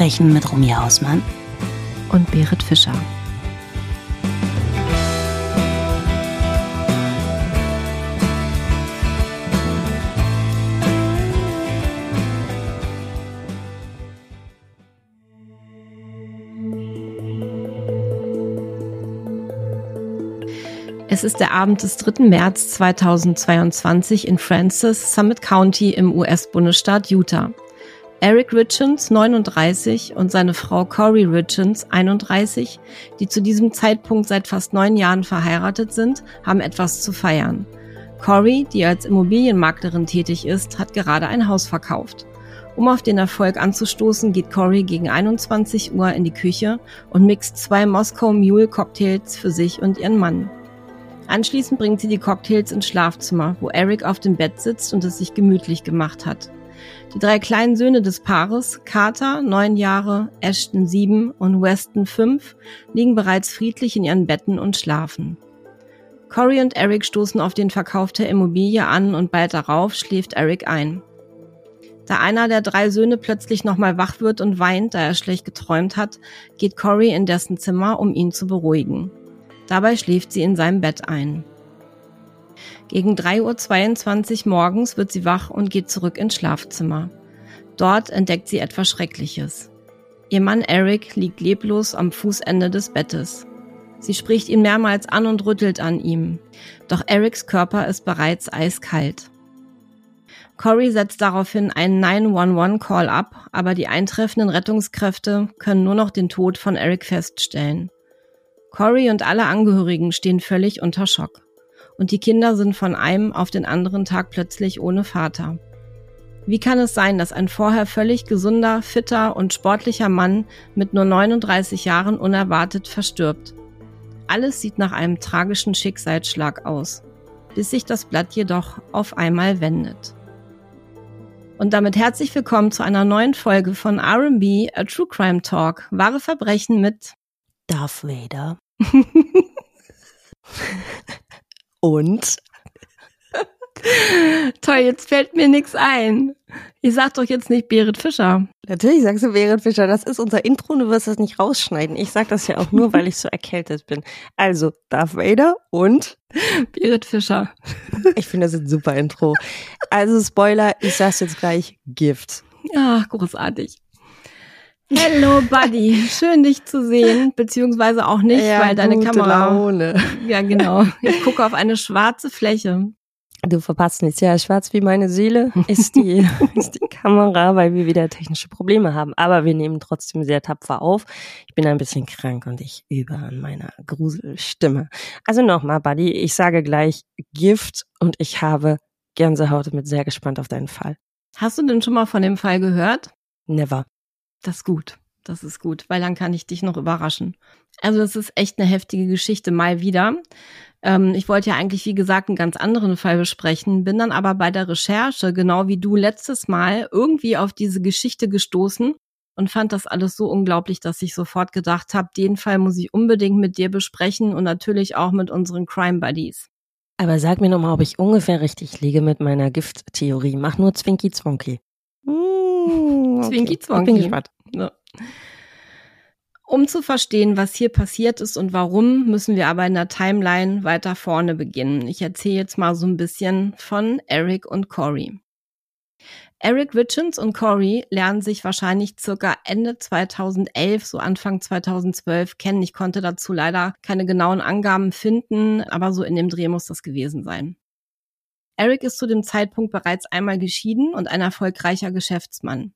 Verbrechen mit Rumja Hausmann und Berit Fischer. Es ist der Abend des 3. März 2022 in Francis, Summit County im US-Bundesstaat Utah. Eric Richens, 39, und seine Frau Corey Richens, 31, die zu diesem Zeitpunkt seit fast neun Jahren verheiratet sind, haben etwas zu feiern. Corey, die als Immobilienmaklerin tätig ist, hat gerade ein Haus verkauft. Um auf den Erfolg anzustoßen, geht Corey gegen 21 Uhr in die Küche und mixt zwei Moskau Mule Cocktails für sich und ihren Mann. Anschließend bringt sie die Cocktails ins Schlafzimmer, wo Eric auf dem Bett sitzt und es sich gemütlich gemacht hat. Die drei kleinen Söhne des Paares, Carter, neun Jahre, Ashton, sieben und Weston, fünf, liegen bereits friedlich in ihren Betten und schlafen. Corey und Eric stoßen auf den Verkauf der Immobilie an und bald darauf schläft Eric ein. Da einer der drei Söhne plötzlich nochmal wach wird und weint, da er schlecht geträumt hat, geht Corey in dessen Zimmer, um ihn zu beruhigen. Dabei schläft sie in seinem Bett ein. Gegen 3.22 Uhr morgens wird sie wach und geht zurück ins Schlafzimmer. Dort entdeckt sie etwas Schreckliches. Ihr Mann Eric liegt leblos am Fußende des Bettes. Sie spricht ihn mehrmals an und rüttelt an ihm. Doch Erics Körper ist bereits eiskalt. Corey setzt daraufhin einen 911-Call ab, aber die eintreffenden Rettungskräfte können nur noch den Tod von Eric feststellen. Corey und alle Angehörigen stehen völlig unter Schock und die Kinder sind von einem auf den anderen Tag plötzlich ohne Vater. Wie kann es sein, dass ein vorher völlig gesunder, fitter und sportlicher Mann mit nur 39 Jahren unerwartet verstirbt? Alles sieht nach einem tragischen Schicksalsschlag aus, bis sich das Blatt jedoch auf einmal wendet. Und damit herzlich willkommen zu einer neuen Folge von RB, a True Crime Talk, wahre Verbrechen mit Darth Vader. Und? Toll, jetzt fällt mir nichts ein. Ich sag doch jetzt nicht Berit Fischer. Natürlich sagst du Berit Fischer. Das ist unser Intro und du wirst das nicht rausschneiden. Ich sag das ja auch nur, weil ich so erkältet bin. Also, Darth Vader und Berit Fischer. Ich finde, das ist ein super Intro. Also, Spoiler, ich sag's jetzt gleich, Gift. Ach, großartig. Hello, Buddy. Schön, dich zu sehen, beziehungsweise auch nicht, ja, weil deine Kamera. Laune. Ja, genau. Ich gucke auf eine schwarze Fläche. Du verpasst nichts. Ja, schwarz wie meine Seele ist die, ist die Kamera, weil wir wieder technische Probleme haben. Aber wir nehmen trotzdem sehr tapfer auf. Ich bin ein bisschen krank und ich übe an meiner Gruselstimme. Also nochmal, Buddy, ich sage gleich Gift und ich habe Gänsehaut und bin sehr gespannt auf deinen Fall. Hast du denn schon mal von dem Fall gehört? Never. Das ist gut. Das ist gut, weil dann kann ich dich noch überraschen. Also das ist echt eine heftige Geschichte mal wieder. Ähm, ich wollte ja eigentlich, wie gesagt, einen ganz anderen Fall besprechen, bin dann aber bei der Recherche, genau wie du letztes Mal, irgendwie auf diese Geschichte gestoßen und fand das alles so unglaublich, dass ich sofort gedacht habe, den Fall muss ich unbedingt mit dir besprechen und natürlich auch mit unseren Crime Buddies. Aber sag mir nochmal, ob ich ungefähr richtig liege mit meiner Gifttheorie. Mach nur Zwinky Zwonky. Zwinki Zwonki. Ich bin gespannt. Ja. Um zu verstehen, was hier passiert ist und warum, müssen wir aber in der Timeline weiter vorne beginnen. Ich erzähle jetzt mal so ein bisschen von Eric und Corey. Eric Richens und Corey lernen sich wahrscheinlich circa Ende 2011, so Anfang 2012 kennen. Ich konnte dazu leider keine genauen Angaben finden, aber so in dem Dreh muss das gewesen sein. Eric ist zu dem Zeitpunkt bereits einmal geschieden und ein erfolgreicher Geschäftsmann.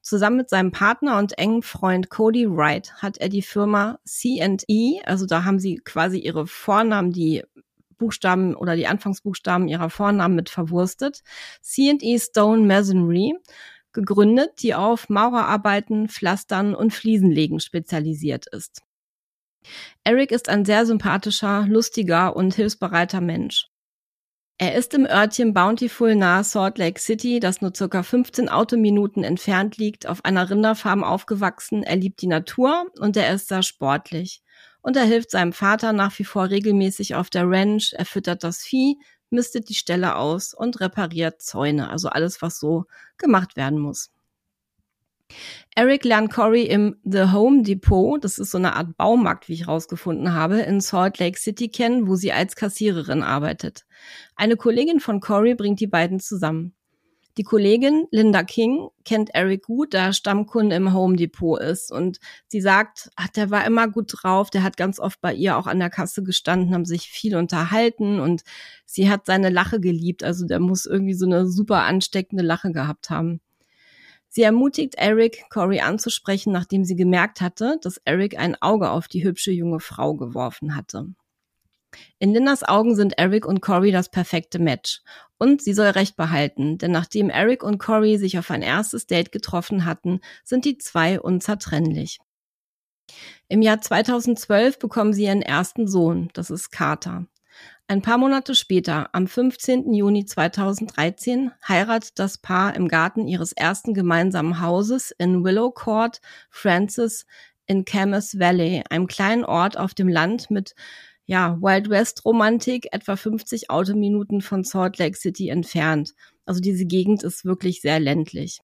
Zusammen mit seinem Partner und engen Freund Cody Wright hat er die Firma C&E, also da haben sie quasi ihre Vornamen, die Buchstaben oder die Anfangsbuchstaben ihrer Vornamen mit verwurstet, C&E Stone Masonry, gegründet, die auf Maurerarbeiten, Pflastern und Fliesenlegen spezialisiert ist. Eric ist ein sehr sympathischer, lustiger und hilfsbereiter Mensch. Er ist im Örtchen Bountiful nahe Salt Lake City, das nur circa 15 Autominuten entfernt liegt, auf einer Rinderfarm aufgewachsen. Er liebt die Natur und er ist sehr sportlich. Und er hilft seinem Vater nach wie vor regelmäßig auf der Ranch, er füttert das Vieh, mistet die Ställe aus und repariert Zäune, also alles, was so gemacht werden muss. Eric lernt Corey im The Home Depot, das ist so eine Art Baumarkt, wie ich rausgefunden habe, in Salt Lake City kennen, wo sie als Kassiererin arbeitet. Eine Kollegin von Corey bringt die beiden zusammen. Die Kollegin Linda King kennt Eric gut, da er Stammkunde im Home Depot ist. Und sie sagt, ach, der war immer gut drauf, der hat ganz oft bei ihr auch an der Kasse gestanden, haben sich viel unterhalten und sie hat seine Lache geliebt. Also der muss irgendwie so eine super ansteckende Lache gehabt haben. Sie ermutigt Eric, Corey anzusprechen, nachdem sie gemerkt hatte, dass Eric ein Auge auf die hübsche junge Frau geworfen hatte. In Lindas Augen sind Eric und Corey das perfekte Match. Und sie soll recht behalten, denn nachdem Eric und Corey sich auf ein erstes Date getroffen hatten, sind die zwei unzertrennlich. Im Jahr 2012 bekommen sie ihren ersten Sohn, das ist Carter. Ein paar Monate später, am 15. Juni 2013, heiratet das Paar im Garten ihres ersten gemeinsamen Hauses in Willow Court Francis in Camas Valley, einem kleinen Ort auf dem Land mit ja, Wild West Romantik, etwa 50 Autominuten von Salt Lake City entfernt. Also diese Gegend ist wirklich sehr ländlich.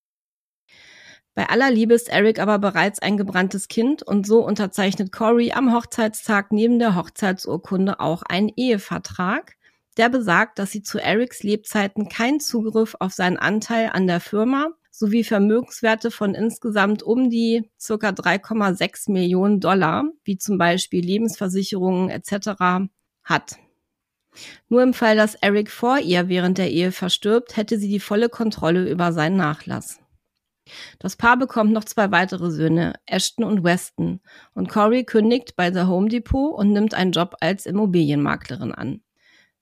Bei aller Liebe ist Eric aber bereits ein gebranntes Kind und so unterzeichnet Corey am Hochzeitstag neben der Hochzeitsurkunde auch einen Ehevertrag, der besagt, dass sie zu Erics Lebzeiten keinen Zugriff auf seinen Anteil an der Firma sowie Vermögenswerte von insgesamt um die circa 3,6 Millionen Dollar, wie zum Beispiel Lebensversicherungen etc. hat. Nur im Fall, dass Eric vor ihr während der Ehe verstirbt, hätte sie die volle Kontrolle über seinen Nachlass. Das Paar bekommt noch zwei weitere Söhne, Ashton und Weston, und Corey kündigt bei The Home Depot und nimmt einen Job als Immobilienmaklerin an.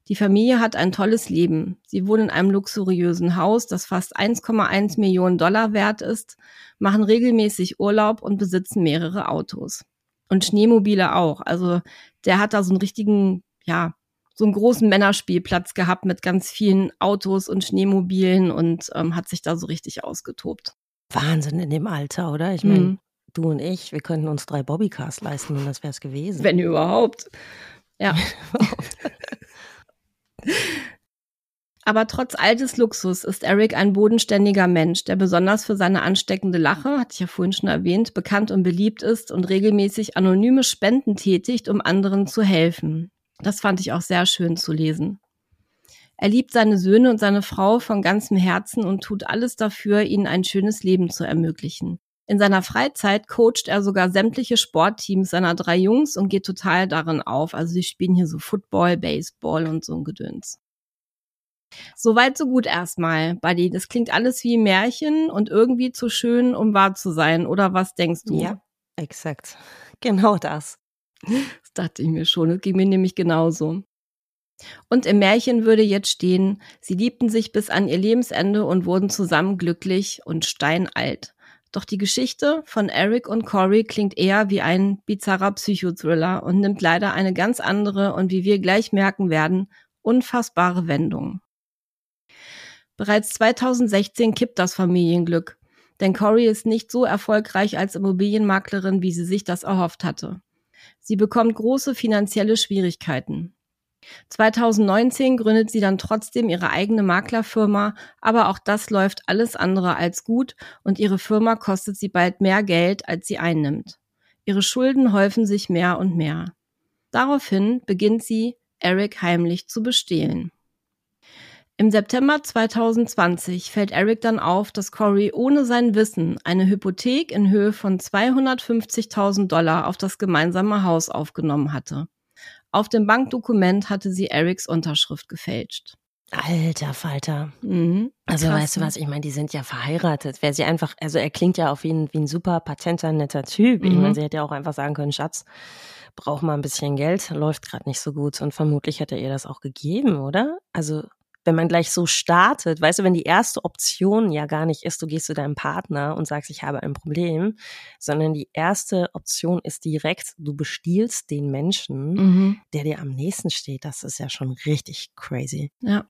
Die Familie hat ein tolles Leben. Sie wohnen in einem luxuriösen Haus, das fast 1,1 Millionen Dollar wert ist, machen regelmäßig Urlaub und besitzen mehrere Autos. Und Schneemobile auch. Also der hat da so einen richtigen, ja, so einen großen Männerspielplatz gehabt mit ganz vielen Autos und Schneemobilen und ähm, hat sich da so richtig ausgetobt. Wahnsinn in dem Alter, oder? Ich meine, mhm. du und ich, wir könnten uns drei Bobbycars leisten und das wäre es gewesen. Wenn überhaupt. Ja. Aber trotz all des Luxus ist Eric ein bodenständiger Mensch, der besonders für seine ansteckende Lache, hatte ich ja vorhin schon erwähnt, bekannt und beliebt ist und regelmäßig anonyme Spenden tätigt, um anderen zu helfen. Das fand ich auch sehr schön zu lesen. Er liebt seine Söhne und seine Frau von ganzem Herzen und tut alles dafür, ihnen ein schönes Leben zu ermöglichen. In seiner Freizeit coacht er sogar sämtliche Sportteams seiner drei Jungs und geht total darin auf. Also sie spielen hier so Football, Baseball und so ein Gedöns. Soweit so gut erstmal, Buddy. Das klingt alles wie Märchen und irgendwie zu schön, um wahr zu sein. Oder was denkst du? Ja, exakt. Genau das. Das dachte ich mir schon. Das ging mir nämlich genauso. Und im Märchen würde jetzt stehen, sie liebten sich bis an ihr Lebensende und wurden zusammen glücklich und steinalt. Doch die Geschichte von Eric und Corey klingt eher wie ein bizarrer Psychothriller und nimmt leider eine ganz andere und wie wir gleich merken werden, unfassbare Wendung. Bereits 2016 kippt das Familienglück, denn Corey ist nicht so erfolgreich als Immobilienmaklerin, wie sie sich das erhofft hatte. Sie bekommt große finanzielle Schwierigkeiten. 2019 gründet sie dann trotzdem ihre eigene Maklerfirma, aber auch das läuft alles andere als gut und ihre Firma kostet sie bald mehr Geld, als sie einnimmt. Ihre Schulden häufen sich mehr und mehr. Daraufhin beginnt sie, Eric heimlich zu bestehlen. Im September 2020 fällt Eric dann auf, dass Corey ohne sein Wissen eine Hypothek in Höhe von 250.000 Dollar auf das gemeinsame Haus aufgenommen hatte. Auf dem Bankdokument hatte sie Erics Unterschrift gefälscht. Alter Falter. Mhm. Also Krass, weißt du ne? was, ich meine, die sind ja verheiratet. Wäre sie einfach, also er klingt ja auf ihn wie ein super patenter, netter Typ. Mhm. Ich meine, sie hätte ja auch einfach sagen können, Schatz, brauch mal ein bisschen Geld, läuft gerade nicht so gut. Und vermutlich hätte er ihr das auch gegeben, oder? Also wenn man gleich so startet, weißt du, wenn die erste Option ja gar nicht ist, du gehst zu deinem Partner und sagst, ich habe ein Problem, sondern die erste Option ist direkt, du bestiehlst den Menschen, mhm. der dir am nächsten steht. Das ist ja schon richtig crazy. Ja.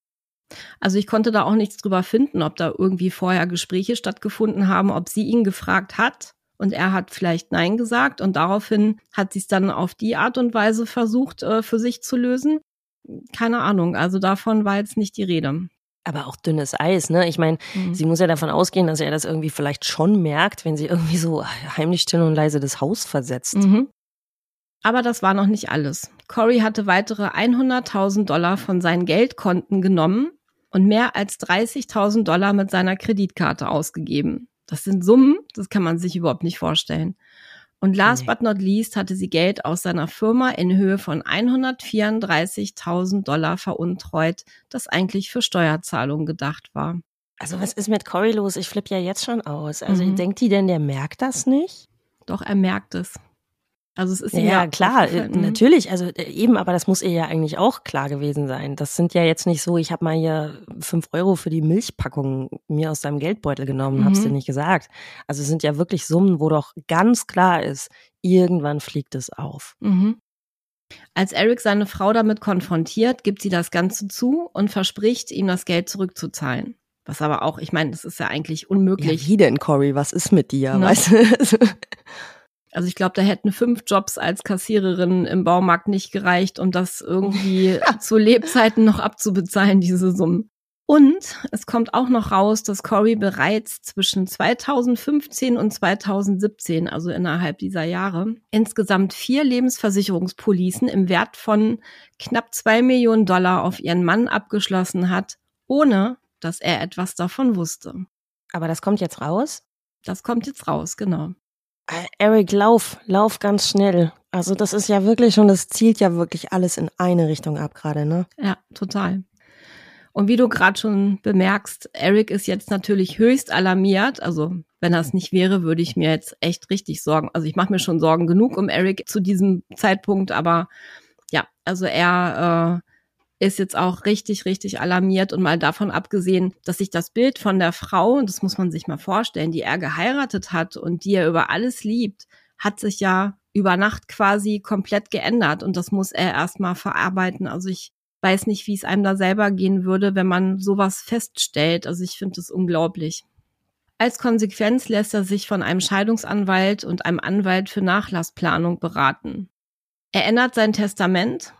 Also ich konnte da auch nichts drüber finden, ob da irgendwie vorher Gespräche stattgefunden haben, ob sie ihn gefragt hat und er hat vielleicht Nein gesagt und daraufhin hat sie es dann auf die Art und Weise versucht, äh, für sich zu lösen keine Ahnung. Also davon war jetzt nicht die Rede. Aber auch dünnes Eis, ne? Ich meine, mhm. sie muss ja davon ausgehen, dass er das irgendwie vielleicht schon merkt, wenn sie irgendwie so heimlich still und leise das Haus versetzt. Mhm. Aber das war noch nicht alles. Corey hatte weitere 100.000 Dollar von seinen Geldkonten genommen und mehr als 30.000 Dollar mit seiner Kreditkarte ausgegeben. Das sind Summen, das kann man sich überhaupt nicht vorstellen. Und last nee. but not least hatte sie Geld aus seiner Firma in Höhe von 134.000 Dollar veruntreut, das eigentlich für Steuerzahlungen gedacht war. Also was ist mit Corey los? Ich flippe ja jetzt schon aus. Also mhm. denkt die denn, der merkt das nicht? Doch, er merkt es. Also es ist ja, ja klar, äh, mhm. natürlich, also äh, eben, aber das muss ihr ja eigentlich auch klar gewesen sein. Das sind ja jetzt nicht so, ich habe mal hier fünf Euro für die Milchpackung mir aus deinem Geldbeutel genommen, mhm. hab's dir nicht gesagt. Also es sind ja wirklich Summen, wo doch ganz klar ist, irgendwann fliegt es auf. Mhm. Als Eric seine Frau damit konfrontiert, gibt sie das Ganze zu und verspricht, ihm das Geld zurückzuzahlen. Was aber auch, ich meine, das ist ja eigentlich unmöglich. Ja, wie denn, Cory? Was ist mit dir? Ne? Weißt du? Also ich glaube, da hätten fünf Jobs als Kassiererin im Baumarkt nicht gereicht, um das irgendwie zu Lebzeiten noch abzubezahlen, diese Summen. Und es kommt auch noch raus, dass Corey bereits zwischen 2015 und 2017, also innerhalb dieser Jahre, insgesamt vier Lebensversicherungspolicen im Wert von knapp zwei Millionen Dollar auf ihren Mann abgeschlossen hat, ohne dass er etwas davon wusste. Aber das kommt jetzt raus? Das kommt jetzt raus, genau. Äh, Eric, lauf, lauf ganz schnell. Also das ist ja wirklich schon, das zielt ja wirklich alles in eine Richtung ab gerade, ne? Ja, total. Und wie du gerade schon bemerkst, Eric ist jetzt natürlich höchst alarmiert. Also wenn das nicht wäre, würde ich mir jetzt echt richtig Sorgen. Also ich mache mir schon Sorgen genug um Eric zu diesem Zeitpunkt, aber ja, also er äh, ist jetzt auch richtig, richtig alarmiert und mal davon abgesehen, dass sich das Bild von der Frau, das muss man sich mal vorstellen, die er geheiratet hat und die er über alles liebt, hat sich ja über Nacht quasi komplett geändert und das muss er erstmal verarbeiten. Also ich weiß nicht, wie es einem da selber gehen würde, wenn man sowas feststellt. Also ich finde das unglaublich. Als Konsequenz lässt er sich von einem Scheidungsanwalt und einem Anwalt für Nachlassplanung beraten. Er ändert sein Testament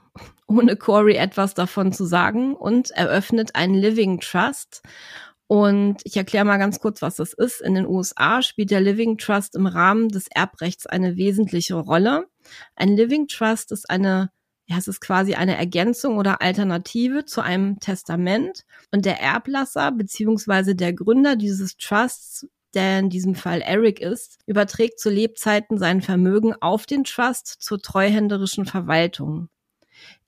ohne Corey etwas davon zu sagen und eröffnet einen Living Trust. Und ich erkläre mal ganz kurz, was das ist. In den USA spielt der Living Trust im Rahmen des Erbrechts eine wesentliche Rolle. Ein Living Trust ist eine ja, es ist quasi eine Ergänzung oder Alternative zu einem Testament. Und der Erblasser beziehungsweise der Gründer dieses Trusts, der in diesem Fall Eric ist, überträgt zu Lebzeiten sein Vermögen auf den Trust zur treuhänderischen Verwaltung.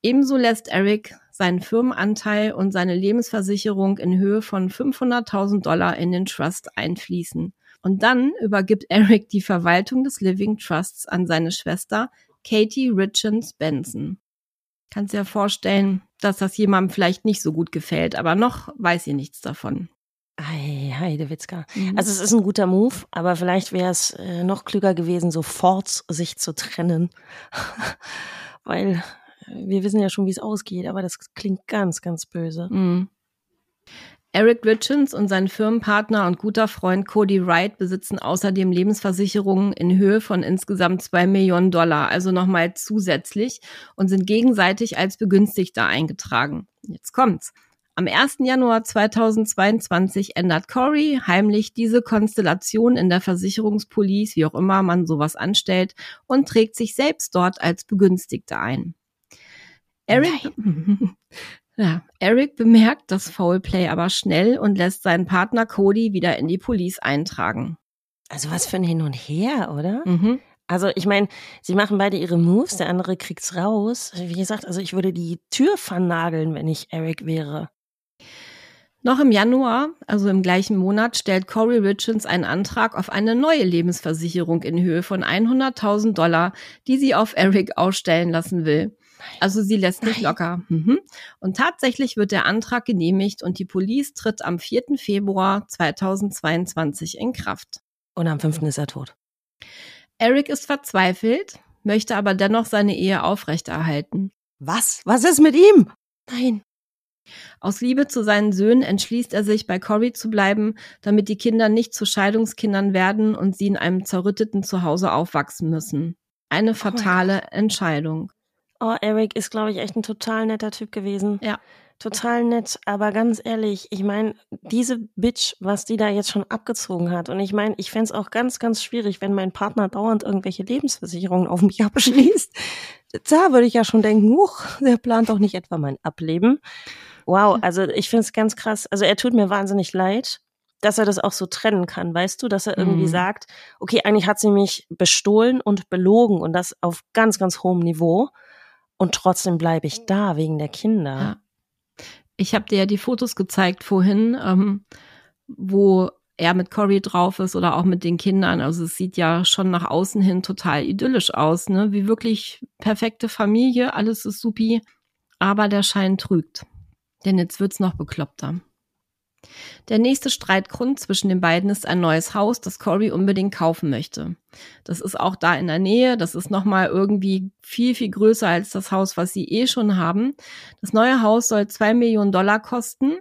Ebenso lässt Eric seinen Firmenanteil und seine Lebensversicherung in Höhe von 500.000 Dollar in den Trust einfließen. Und dann übergibt Eric die Verwaltung des Living Trusts an seine Schwester Katie Richens Benson. Kannst dir vorstellen, dass das jemandem vielleicht nicht so gut gefällt, aber noch weiß ihr nichts davon. Ei, Heidewitzka. Mhm. Also es ist ein guter Move, aber vielleicht wäre es äh, noch klüger gewesen, sofort sich zu trennen. Weil wir wissen ja schon, wie es ausgeht, aber das klingt ganz, ganz böse. Mhm. Eric Richens und sein Firmenpartner und guter Freund Cody Wright besitzen außerdem Lebensversicherungen in Höhe von insgesamt zwei Millionen Dollar, also nochmal zusätzlich und sind gegenseitig als Begünstigter eingetragen. Jetzt kommt's. Am 1. Januar 2022 ändert Corey heimlich diese Konstellation in der Versicherungspolice, wie auch immer man sowas anstellt, und trägt sich selbst dort als Begünstigter ein. Eric, ja, Eric bemerkt das Foulplay aber schnell und lässt seinen Partner Cody wieder in die Police eintragen. Also was für ein Hin und Her, oder? Mhm. Also ich meine, sie machen beide ihre Moves, der andere kriegt's raus. Wie gesagt, also ich würde die Tür vernageln, wenn ich Eric wäre. Noch im Januar, also im gleichen Monat, stellt Corey Richards einen Antrag auf eine neue Lebensversicherung in Höhe von 100.000 Dollar, die sie auf Eric ausstellen lassen will. Also sie lässt nicht locker. Mhm. Und tatsächlich wird der Antrag genehmigt und die Police tritt am 4. Februar 2022 in Kraft. Und am 5. ist er tot. Eric ist verzweifelt, möchte aber dennoch seine Ehe aufrechterhalten. Was? Was ist mit ihm? Nein. Aus Liebe zu seinen Söhnen entschließt er sich, bei Cory zu bleiben, damit die Kinder nicht zu Scheidungskindern werden und sie in einem zerrütteten Zuhause aufwachsen müssen. Eine oh fatale oh Entscheidung. Oh, Eric ist, glaube ich, echt ein total netter Typ gewesen. Ja. total nett, aber ganz ehrlich, ich meine, diese Bitch, was die da jetzt schon abgezogen hat, und ich meine, ich fände auch ganz, ganz schwierig, wenn mein Partner dauernd irgendwelche Lebensversicherungen auf mich abschließt. da würde ich ja schon denken, huch, der plant doch nicht etwa mein Ableben. Wow, also ich finde es ganz krass. Also er tut mir wahnsinnig leid, dass er das auch so trennen kann, weißt du, dass er irgendwie mhm. sagt, okay, eigentlich hat sie mich bestohlen und belogen und das auf ganz, ganz hohem Niveau. Und trotzdem bleibe ich da wegen der Kinder. Ja. Ich habe dir ja die Fotos gezeigt vorhin, ähm, wo er mit Cory drauf ist oder auch mit den Kindern. Also es sieht ja schon nach außen hin total idyllisch aus, ne? Wie wirklich perfekte Familie, alles ist supi. Aber der Schein trügt. Denn jetzt wird's noch bekloppter. Der nächste Streitgrund zwischen den beiden ist ein neues Haus, das Cory unbedingt kaufen möchte. Das ist auch da in der Nähe. Das ist nochmal irgendwie viel, viel größer als das Haus, was sie eh schon haben. Das neue Haus soll zwei Millionen Dollar kosten.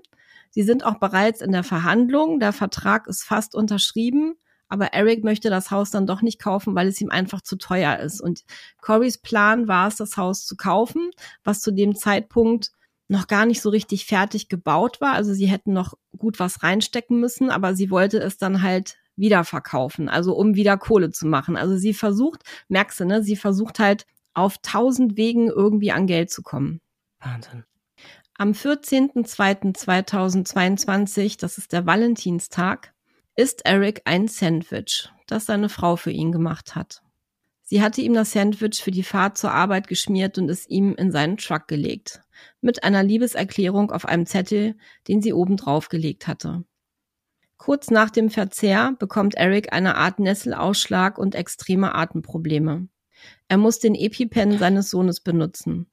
Sie sind auch bereits in der Verhandlung. Der Vertrag ist fast unterschrieben. Aber Eric möchte das Haus dann doch nicht kaufen, weil es ihm einfach zu teuer ist. Und Corys Plan war es, das Haus zu kaufen, was zu dem Zeitpunkt noch gar nicht so richtig fertig gebaut war. Also sie hätten noch gut was reinstecken müssen, aber sie wollte es dann halt wieder verkaufen, also um wieder Kohle zu machen. Also sie versucht, merkst du, ne, sie versucht halt auf tausend Wegen irgendwie an Geld zu kommen. Wahnsinn. Am 14.02.2022, das ist der Valentinstag, isst Eric ein Sandwich, das seine Frau für ihn gemacht hat. Sie hatte ihm das Sandwich für die Fahrt zur Arbeit geschmiert und es ihm in seinen Truck gelegt mit einer Liebeserklärung auf einem Zettel, den sie oben drauf gelegt hatte. Kurz nach dem Verzehr bekommt Eric eine Art Nesselausschlag und extreme Atemprobleme. Er muss den EpiPen seines Sohnes benutzen.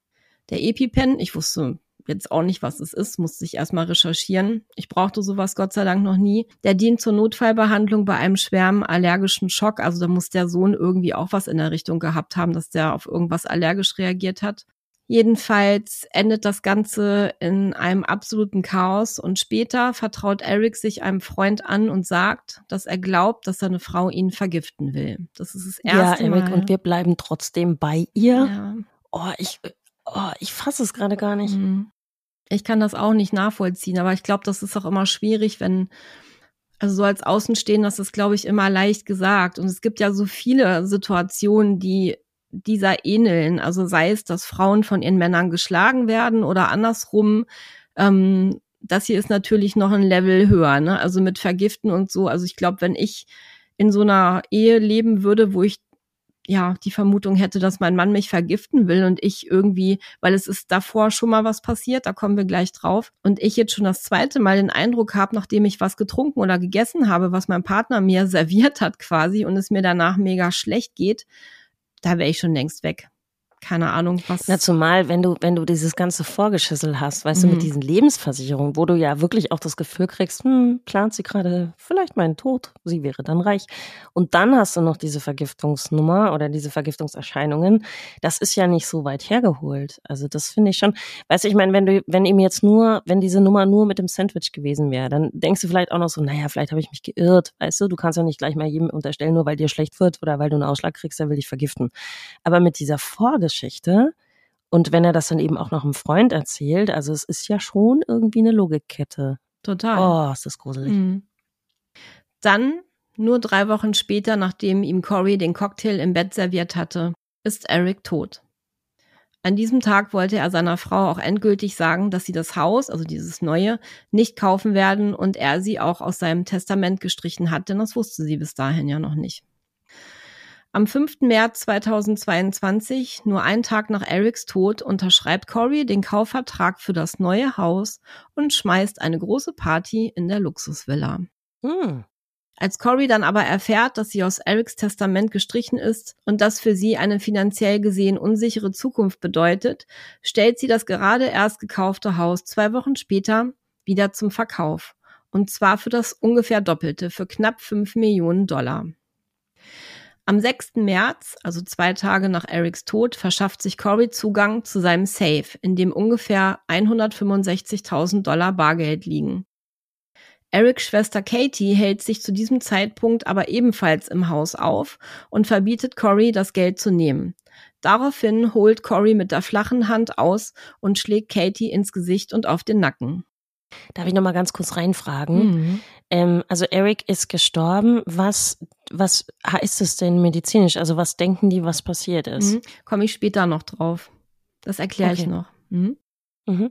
Der EpiPen, ich wusste jetzt auch nicht, was es ist, musste ich erstmal recherchieren. Ich brauchte sowas Gott sei Dank noch nie. Der dient zur Notfallbehandlung bei einem schweren allergischen Schock. Also da muss der Sohn irgendwie auch was in der Richtung gehabt haben, dass der auf irgendwas allergisch reagiert hat. Jedenfalls endet das Ganze in einem absoluten Chaos und später vertraut Eric sich einem Freund an und sagt, dass er glaubt, dass seine Frau ihn vergiften will. Das ist das erste ja, Eric, Mal. und wir bleiben trotzdem bei ihr. Ja. Oh, ich, oh, ich fasse es gerade gar nicht. Mhm. Ich kann das auch nicht nachvollziehen, aber ich glaube, das ist auch immer schwierig, wenn also so als Außenstehender ist das, glaube ich, immer leicht gesagt. Und es gibt ja so viele Situationen, die dieser ähneln. Also sei es, dass Frauen von ihren Männern geschlagen werden oder andersrum. Ähm, das hier ist natürlich noch ein Level höher, ne? Also mit Vergiften und so. Also ich glaube, wenn ich in so einer Ehe leben würde, wo ich ja die Vermutung hätte, dass mein Mann mich vergiften will und ich irgendwie, weil es ist davor schon mal was passiert, da kommen wir gleich drauf, und ich jetzt schon das zweite Mal den Eindruck habe, nachdem ich was getrunken oder gegessen habe, was mein Partner mir serviert hat quasi und es mir danach mega schlecht geht, da wäre ich schon längst weg keine Ahnung was. Na, zumal, wenn du, wenn du dieses ganze Vorgeschüssel hast, weißt mhm. du, mit mhm. diesen Lebensversicherungen, wo du ja wirklich auch das Gefühl kriegst, hm, plant sie gerade vielleicht meinen Tod, sie wäre dann reich. Und dann hast du noch diese Vergiftungsnummer oder diese Vergiftungserscheinungen. Das ist ja nicht so weit hergeholt. Also das finde ich schon, weißt du, ich meine, wenn du, wenn ihm jetzt nur, wenn diese Nummer nur mit dem Sandwich gewesen wäre, dann denkst du vielleicht auch noch so, naja, vielleicht habe ich mich geirrt, weißt du, du kannst ja nicht gleich mal jedem unterstellen, nur weil dir schlecht wird oder weil du einen Ausschlag kriegst, der will dich vergiften. Aber mit dieser Vorgeschüssel Geschichte. Und wenn er das dann eben auch noch einem Freund erzählt, also es ist ja schon irgendwie eine Logikkette. Total. Oh, ist das gruselig. Mhm. Dann, nur drei Wochen später, nachdem ihm Corey den Cocktail im Bett serviert hatte, ist Eric tot. An diesem Tag wollte er seiner Frau auch endgültig sagen, dass sie das Haus, also dieses neue, nicht kaufen werden und er sie auch aus seinem Testament gestrichen hat, denn das wusste sie bis dahin ja noch nicht. Am 5. März 2022, nur einen Tag nach Erics Tod, unterschreibt Corey den Kaufvertrag für das neue Haus und schmeißt eine große Party in der Luxusvilla. Hm. Als Corey dann aber erfährt, dass sie aus Erics Testament gestrichen ist und das für sie eine finanziell gesehen unsichere Zukunft bedeutet, stellt sie das gerade erst gekaufte Haus zwei Wochen später wieder zum Verkauf. Und zwar für das ungefähr Doppelte, für knapp fünf Millionen Dollar. Am 6. März, also zwei Tage nach Erics Tod, verschafft sich Corey Zugang zu seinem Safe, in dem ungefähr 165.000 Dollar Bargeld liegen. Erics Schwester Katie hält sich zu diesem Zeitpunkt aber ebenfalls im Haus auf und verbietet Corey, das Geld zu nehmen. Daraufhin holt Cory mit der flachen Hand aus und schlägt Katie ins Gesicht und auf den Nacken. Darf ich noch mal ganz kurz reinfragen? Mhm. Ähm, also Eric ist gestorben. Was, was heißt es denn medizinisch? Also was denken die, was passiert ist? Mhm. Komme ich später noch drauf. Das erkläre okay. ich noch. Mhm. Mhm.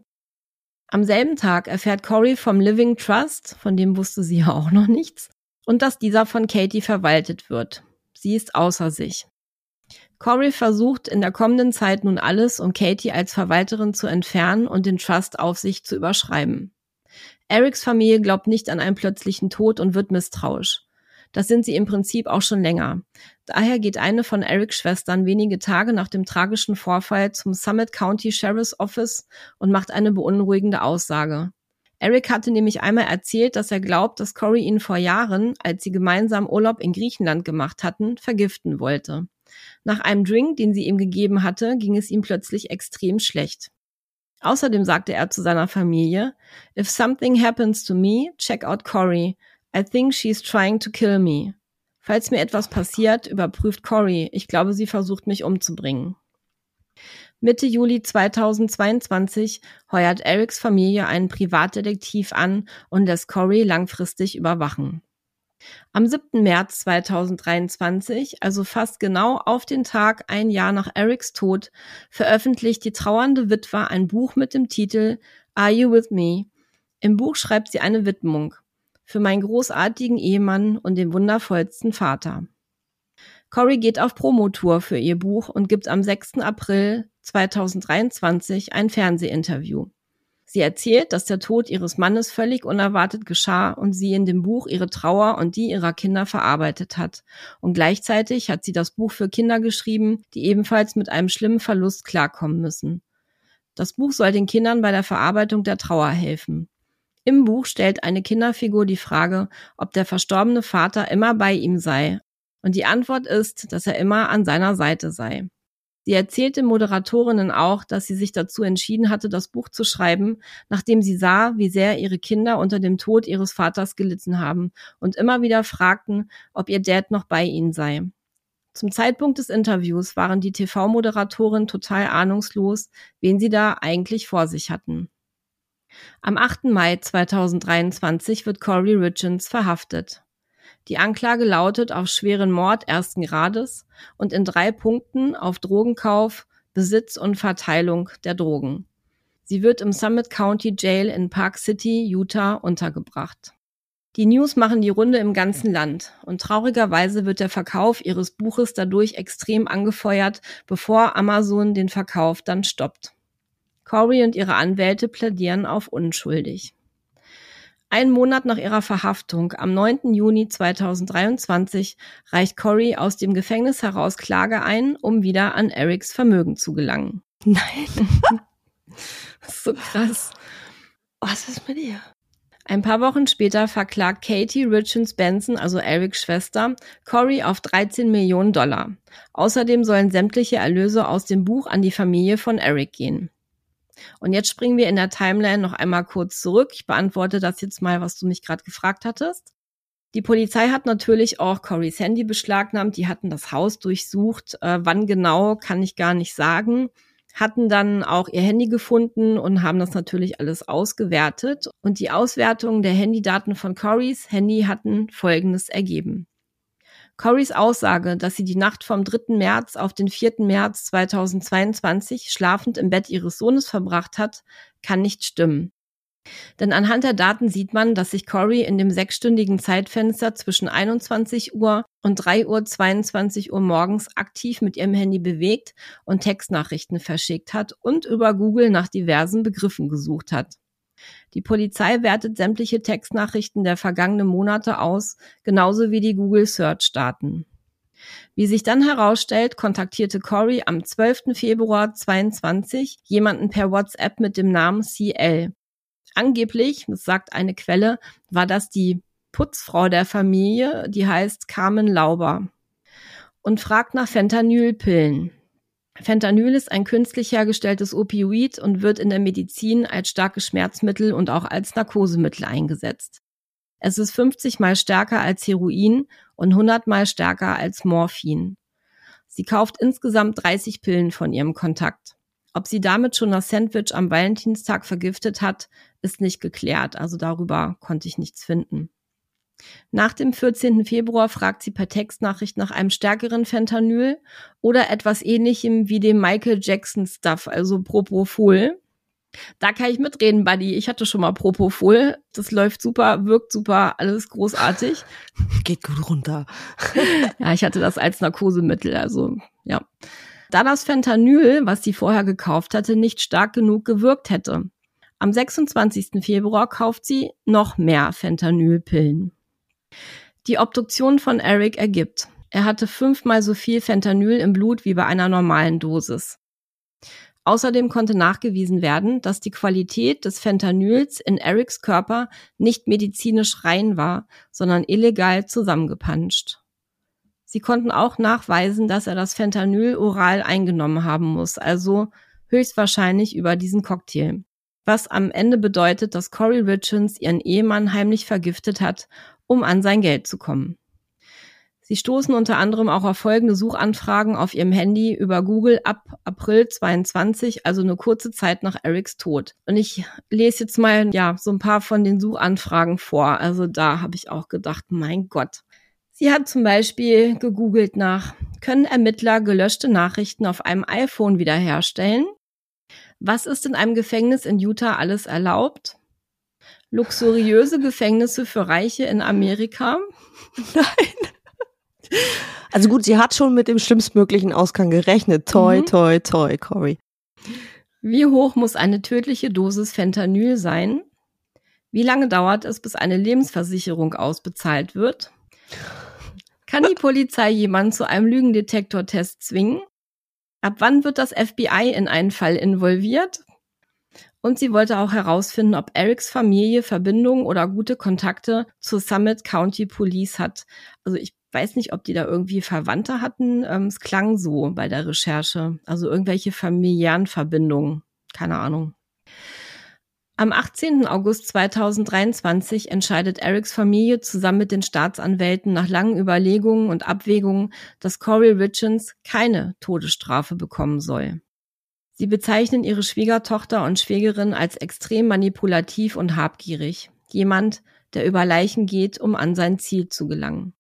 Am selben Tag erfährt Cory vom Living Trust, von dem wusste sie ja auch noch nichts, und dass dieser von Katie verwaltet wird. Sie ist außer sich. Cory versucht in der kommenden Zeit nun alles, um Katie als Verwalterin zu entfernen und den Trust auf sich zu überschreiben. Erics Familie glaubt nicht an einen plötzlichen Tod und wird misstrauisch. Das sind sie im Prinzip auch schon länger. Daher geht eine von Erics Schwestern wenige Tage nach dem tragischen Vorfall zum Summit County Sheriff's Office und macht eine beunruhigende Aussage. Eric hatte nämlich einmal erzählt, dass er glaubt, dass Cory ihn vor Jahren, als sie gemeinsam Urlaub in Griechenland gemacht hatten, vergiften wollte. Nach einem Drink, den sie ihm gegeben hatte, ging es ihm plötzlich extrem schlecht. Außerdem sagte er zu seiner Familie, If something happens to me, check out Cory. I think she's trying to kill me. Falls mir etwas passiert, überprüft Cory. Ich glaube, sie versucht mich umzubringen. Mitte Juli 2022 heuert Erics Familie einen Privatdetektiv an und lässt Cory langfristig überwachen. Am 7. März 2023, also fast genau auf den Tag ein Jahr nach Erics Tod, veröffentlicht die trauernde Witwe ein Buch mit dem Titel Are You With Me? Im Buch schreibt sie eine Widmung für meinen großartigen Ehemann und den wundervollsten Vater. Cory geht auf Promotour für ihr Buch und gibt am 6. April 2023 ein Fernsehinterview. Sie erzählt, dass der Tod ihres Mannes völlig unerwartet geschah und sie in dem Buch ihre Trauer und die ihrer Kinder verarbeitet hat. Und gleichzeitig hat sie das Buch für Kinder geschrieben, die ebenfalls mit einem schlimmen Verlust klarkommen müssen. Das Buch soll den Kindern bei der Verarbeitung der Trauer helfen. Im Buch stellt eine Kinderfigur die Frage, ob der verstorbene Vater immer bei ihm sei. Und die Antwort ist, dass er immer an seiner Seite sei. Sie erzählt den Moderatorinnen auch, dass sie sich dazu entschieden hatte, das Buch zu schreiben, nachdem sie sah, wie sehr ihre Kinder unter dem Tod ihres Vaters gelitten haben und immer wieder fragten, ob ihr Dad noch bei ihnen sei. Zum Zeitpunkt des Interviews waren die TV-Moderatoren total ahnungslos, wen sie da eigentlich vor sich hatten. Am 8. Mai 2023 wird Corey Richards verhaftet. Die Anklage lautet auf schweren Mord ersten Grades und in drei Punkten auf Drogenkauf, Besitz und Verteilung der Drogen. Sie wird im Summit County Jail in Park City, Utah, untergebracht. Die News machen die Runde im ganzen Land und traurigerweise wird der Verkauf ihres Buches dadurch extrem angefeuert, bevor Amazon den Verkauf dann stoppt. Corey und ihre Anwälte plädieren auf unschuldig. Einen Monat nach ihrer Verhaftung, am 9. Juni 2023, reicht Corey aus dem Gefängnis heraus Klage ein, um wieder an Erics Vermögen zu gelangen. Nein. das ist so krass. Was ist mit ihr? Ein paar Wochen später verklagt Katie Richards Benson, also Erics Schwester, Corey auf 13 Millionen Dollar. Außerdem sollen sämtliche Erlöse aus dem Buch an die Familie von Eric gehen. Und jetzt springen wir in der Timeline noch einmal kurz zurück. Ich beantworte das jetzt mal, was du mich gerade gefragt hattest. Die Polizei hat natürlich auch Corys Handy beschlagnahmt. Die hatten das Haus durchsucht. Äh, wann genau, kann ich gar nicht sagen. Hatten dann auch ihr Handy gefunden und haben das natürlich alles ausgewertet. Und die Auswertung der Handydaten von Corys Handy hatten Folgendes ergeben. Corys Aussage, dass sie die Nacht vom 3. März auf den 4. März 2022 schlafend im Bett ihres Sohnes verbracht hat, kann nicht stimmen. Denn anhand der Daten sieht man, dass sich Cory in dem sechsstündigen Zeitfenster zwischen 21 Uhr und 3 Uhr 22 Uhr morgens aktiv mit ihrem Handy bewegt und Textnachrichten verschickt hat und über Google nach diversen Begriffen gesucht hat. Die Polizei wertet sämtliche Textnachrichten der vergangenen Monate aus, genauso wie die Google Search Daten. Wie sich dann herausstellt, kontaktierte Corey am 12. Februar 22 jemanden per WhatsApp mit dem Namen CL. Angeblich, das sagt eine Quelle, war das die Putzfrau der Familie, die heißt Carmen Lauber und fragt nach Fentanylpillen. Fentanyl ist ein künstlich hergestelltes Opioid und wird in der Medizin als starkes Schmerzmittel und auch als Narkosemittel eingesetzt. Es ist 50 mal stärker als Heroin und 100 mal stärker als Morphin. Sie kauft insgesamt 30 Pillen von ihrem Kontakt. Ob sie damit schon das Sandwich am Valentinstag vergiftet hat, ist nicht geklärt, also darüber konnte ich nichts finden. Nach dem 14. Februar fragt sie per Textnachricht nach einem stärkeren Fentanyl oder etwas ähnlichem wie dem Michael Jackson Stuff, also Propofol. Da kann ich mitreden, Buddy. Ich hatte schon mal Propofol. Das läuft super, wirkt super, alles großartig. Geht gut runter. ja, ich hatte das als Narkosemittel, also ja. Da das Fentanyl, was sie vorher gekauft hatte, nicht stark genug gewirkt hätte. Am 26. Februar kauft sie noch mehr Fentanylpillen. Die Obduktion von Eric ergibt, er hatte fünfmal so viel Fentanyl im Blut wie bei einer normalen Dosis. Außerdem konnte nachgewiesen werden, dass die Qualität des Fentanyls in Erics Körper nicht medizinisch rein war, sondern illegal zusammengepanscht. Sie konnten auch nachweisen, dass er das Fentanyl oral eingenommen haben muss, also höchstwahrscheinlich über diesen Cocktail. Was am Ende bedeutet, dass Corey Richards ihren Ehemann heimlich vergiftet hat um an sein Geld zu kommen. Sie stoßen unter anderem auch auf folgende Suchanfragen auf ihrem Handy über Google ab April 22, also eine kurze Zeit nach Erics Tod. Und ich lese jetzt mal ja so ein paar von den Suchanfragen vor. Also da habe ich auch gedacht, mein Gott. Sie hat zum Beispiel gegoogelt nach, können Ermittler gelöschte Nachrichten auf einem iPhone wiederherstellen? Was ist in einem Gefängnis in Utah alles erlaubt? Luxuriöse Gefängnisse für Reiche in Amerika? Nein. Also gut, sie hat schon mit dem schlimmstmöglichen Ausgang gerechnet. Toi, mhm. toi, toi, Cory. Wie hoch muss eine tödliche Dosis Fentanyl sein? Wie lange dauert es, bis eine Lebensversicherung ausbezahlt wird? Kann die Polizei jemanden zu einem Lügendetektortest zwingen? Ab wann wird das FBI in einen Fall involviert? Und sie wollte auch herausfinden, ob Erics Familie Verbindungen oder gute Kontakte zur Summit County Police hat. Also ich weiß nicht, ob die da irgendwie Verwandte hatten. Ähm, es klang so bei der Recherche. Also irgendwelche familiären Verbindungen. Keine Ahnung. Am 18. August 2023 entscheidet Erics Familie zusammen mit den Staatsanwälten nach langen Überlegungen und Abwägungen, dass Corey Richards keine Todesstrafe bekommen soll. Sie bezeichnen ihre Schwiegertochter und Schwägerin als extrem manipulativ und habgierig. Jemand, der über Leichen geht, um an sein Ziel zu gelangen.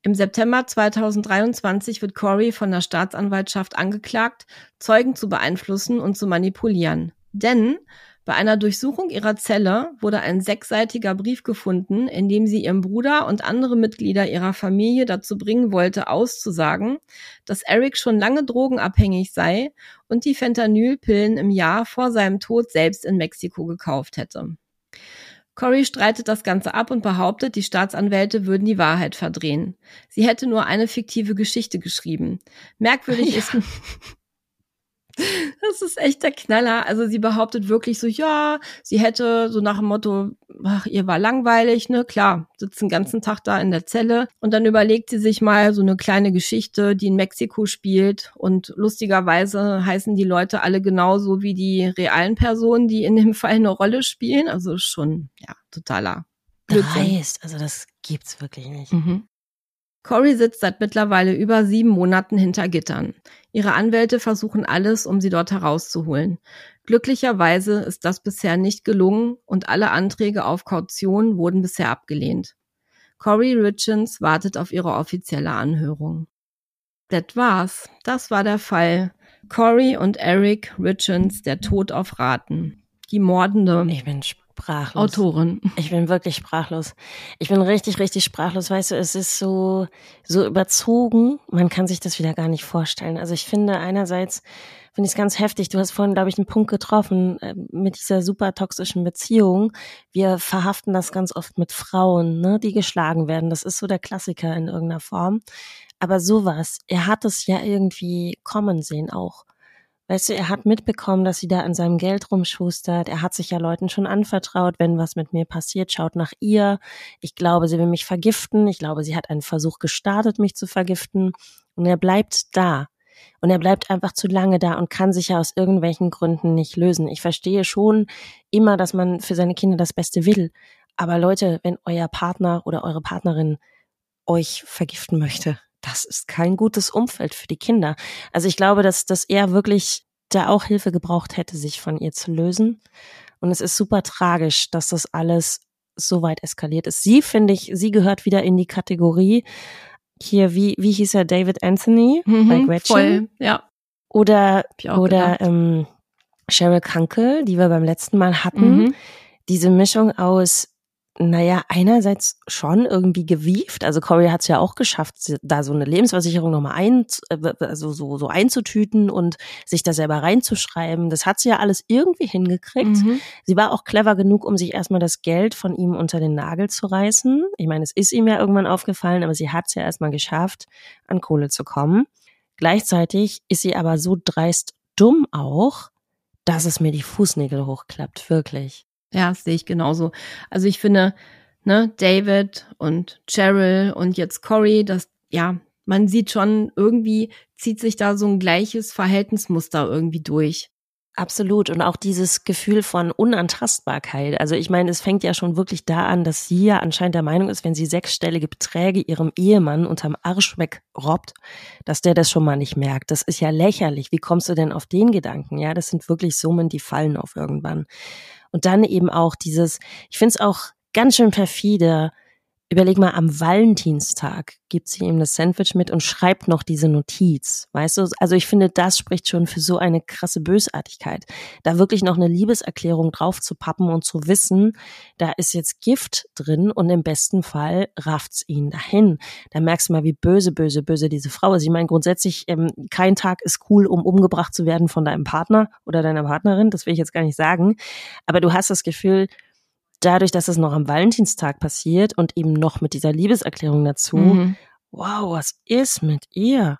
Im September 2023 wird Corey von der Staatsanwaltschaft angeklagt, Zeugen zu beeinflussen und zu manipulieren. Denn bei einer Durchsuchung ihrer Zelle wurde ein sechsseitiger Brief gefunden, in dem sie ihrem Bruder und andere Mitglieder ihrer Familie dazu bringen wollte, auszusagen, dass Eric schon lange drogenabhängig sei und die Fentanylpillen im Jahr vor seinem Tod selbst in Mexiko gekauft hätte. Corey streitet das Ganze ab und behauptet, die Staatsanwälte würden die Wahrheit verdrehen. Sie hätte nur eine fiktive Geschichte geschrieben. Merkwürdig ja. ist Das ist echt der Knaller. Also sie behauptet wirklich so, ja, sie hätte so nach dem Motto, ach, ihr war langweilig, ne? Klar, sitzt den ganzen Tag da in der Zelle und dann überlegt sie sich mal so eine kleine Geschichte, die in Mexiko spielt und lustigerweise heißen die Leute alle genauso wie die realen Personen, die in dem Fall eine Rolle spielen. Also schon, ja, totaler Dreist, also das gibt's wirklich nicht. Mhm. Cory sitzt seit mittlerweile über sieben Monaten hinter Gittern. Ihre Anwälte versuchen alles, um sie dort herauszuholen. Glücklicherweise ist das bisher nicht gelungen und alle Anträge auf Kaution wurden bisher abgelehnt. Cory Richens wartet auf ihre offizielle Anhörung. Das war's. Das war der Fall. Cory und Eric Richens, der Tod auf Raten. Die mordende. Ich bin sprachlos. Autorin. Ich bin wirklich sprachlos. Ich bin richtig, richtig sprachlos. Weißt du, es ist so, so überzogen. Man kann sich das wieder gar nicht vorstellen. Also ich finde einerseits, finde ich es ganz heftig. Du hast vorhin, glaube ich, einen Punkt getroffen äh, mit dieser super toxischen Beziehung. Wir verhaften das ganz oft mit Frauen, ne, die geschlagen werden. Das ist so der Klassiker in irgendeiner Form. Aber sowas, er hat es ja irgendwie kommen sehen auch. Weißt du, er hat mitbekommen, dass sie da an seinem Geld rumschustert. Er hat sich ja Leuten schon anvertraut, wenn was mit mir passiert, schaut nach ihr. Ich glaube, sie will mich vergiften. Ich glaube, sie hat einen Versuch gestartet, mich zu vergiften. Und er bleibt da. Und er bleibt einfach zu lange da und kann sich ja aus irgendwelchen Gründen nicht lösen. Ich verstehe schon immer, dass man für seine Kinder das Beste will. Aber Leute, wenn euer Partner oder eure Partnerin euch vergiften möchte, das ist kein gutes Umfeld für die Kinder. Also ich glaube, dass, dass er wirklich da auch Hilfe gebraucht hätte, sich von ihr zu lösen. Und es ist super tragisch, dass das alles so weit eskaliert ist. Sie, finde ich, sie gehört wieder in die Kategorie hier, wie, wie hieß er, David Anthony mhm, bei Gretchen? Voll, ja. Oder, oder ähm, Cheryl Kunkel, die wir beim letzten Mal hatten. Mhm. Diese Mischung aus naja, einerseits schon irgendwie gewieft. Also Corey hat es ja auch geschafft, da so eine Lebensversicherung nochmal ein, äh, also so, so einzutüten und sich da selber reinzuschreiben. Das hat sie ja alles irgendwie hingekriegt. Mhm. Sie war auch clever genug, um sich erstmal das Geld von ihm unter den Nagel zu reißen. Ich meine, es ist ihm ja irgendwann aufgefallen, aber sie hat es ja erstmal geschafft, an Kohle zu kommen. Gleichzeitig ist sie aber so dreist dumm auch, dass es mir die Fußnägel hochklappt, wirklich. Ja, sehe ich genauso. Also ich finde, ne, David und Cheryl und jetzt Cory, das, ja, man sieht schon, irgendwie zieht sich da so ein gleiches Verhältnismuster irgendwie durch. Absolut. Und auch dieses Gefühl von Unantastbarkeit. Also ich meine, es fängt ja schon wirklich da an, dass sie ja anscheinend der Meinung ist, wenn sie sechsstellige Beträge ihrem Ehemann unterm Arsch wegrobbt, dass der das schon mal nicht merkt. Das ist ja lächerlich. Wie kommst du denn auf den Gedanken? Ja, das sind wirklich Summen, die fallen auf irgendwann. Und dann eben auch dieses, ich finde es auch ganz schön perfide, Überleg mal, am Valentinstag gibt sie ihm das Sandwich mit und schreibt noch diese Notiz. Weißt du? Also ich finde, das spricht schon für so eine krasse Bösartigkeit. Da wirklich noch eine Liebeserklärung drauf zu pappen und zu wissen, da ist jetzt Gift drin und im besten Fall rafft's ihn dahin. Da merkst du mal, wie böse, böse, böse diese Frau ist. Ich meine, grundsätzlich, ähm, kein Tag ist cool, um umgebracht zu werden von deinem Partner oder deiner Partnerin. Das will ich jetzt gar nicht sagen. Aber du hast das Gefühl, dadurch, dass es noch am Valentinstag passiert und eben noch mit dieser Liebeserklärung dazu, mhm. wow, was ist mit ihr?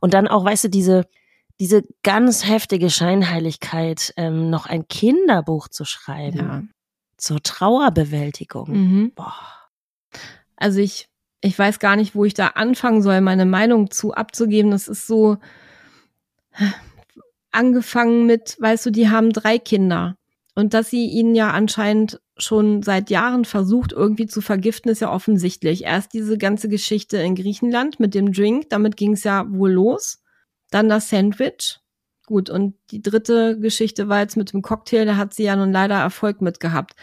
Und dann auch, weißt du, diese, diese ganz heftige Scheinheiligkeit, ähm, noch ein Kinderbuch zu schreiben. Ja. Zur Trauerbewältigung. Mhm. Boah. Also ich, ich weiß gar nicht, wo ich da anfangen soll, meine Meinung zu abzugeben. Das ist so angefangen mit, weißt du, die haben drei Kinder. Und dass sie ihn ja anscheinend schon seit Jahren versucht, irgendwie zu vergiften, ist ja offensichtlich. Erst diese ganze Geschichte in Griechenland mit dem Drink, damit ging es ja wohl los. Dann das Sandwich. Gut, und die dritte Geschichte war jetzt mit dem Cocktail, da hat sie ja nun leider Erfolg mit gehabt.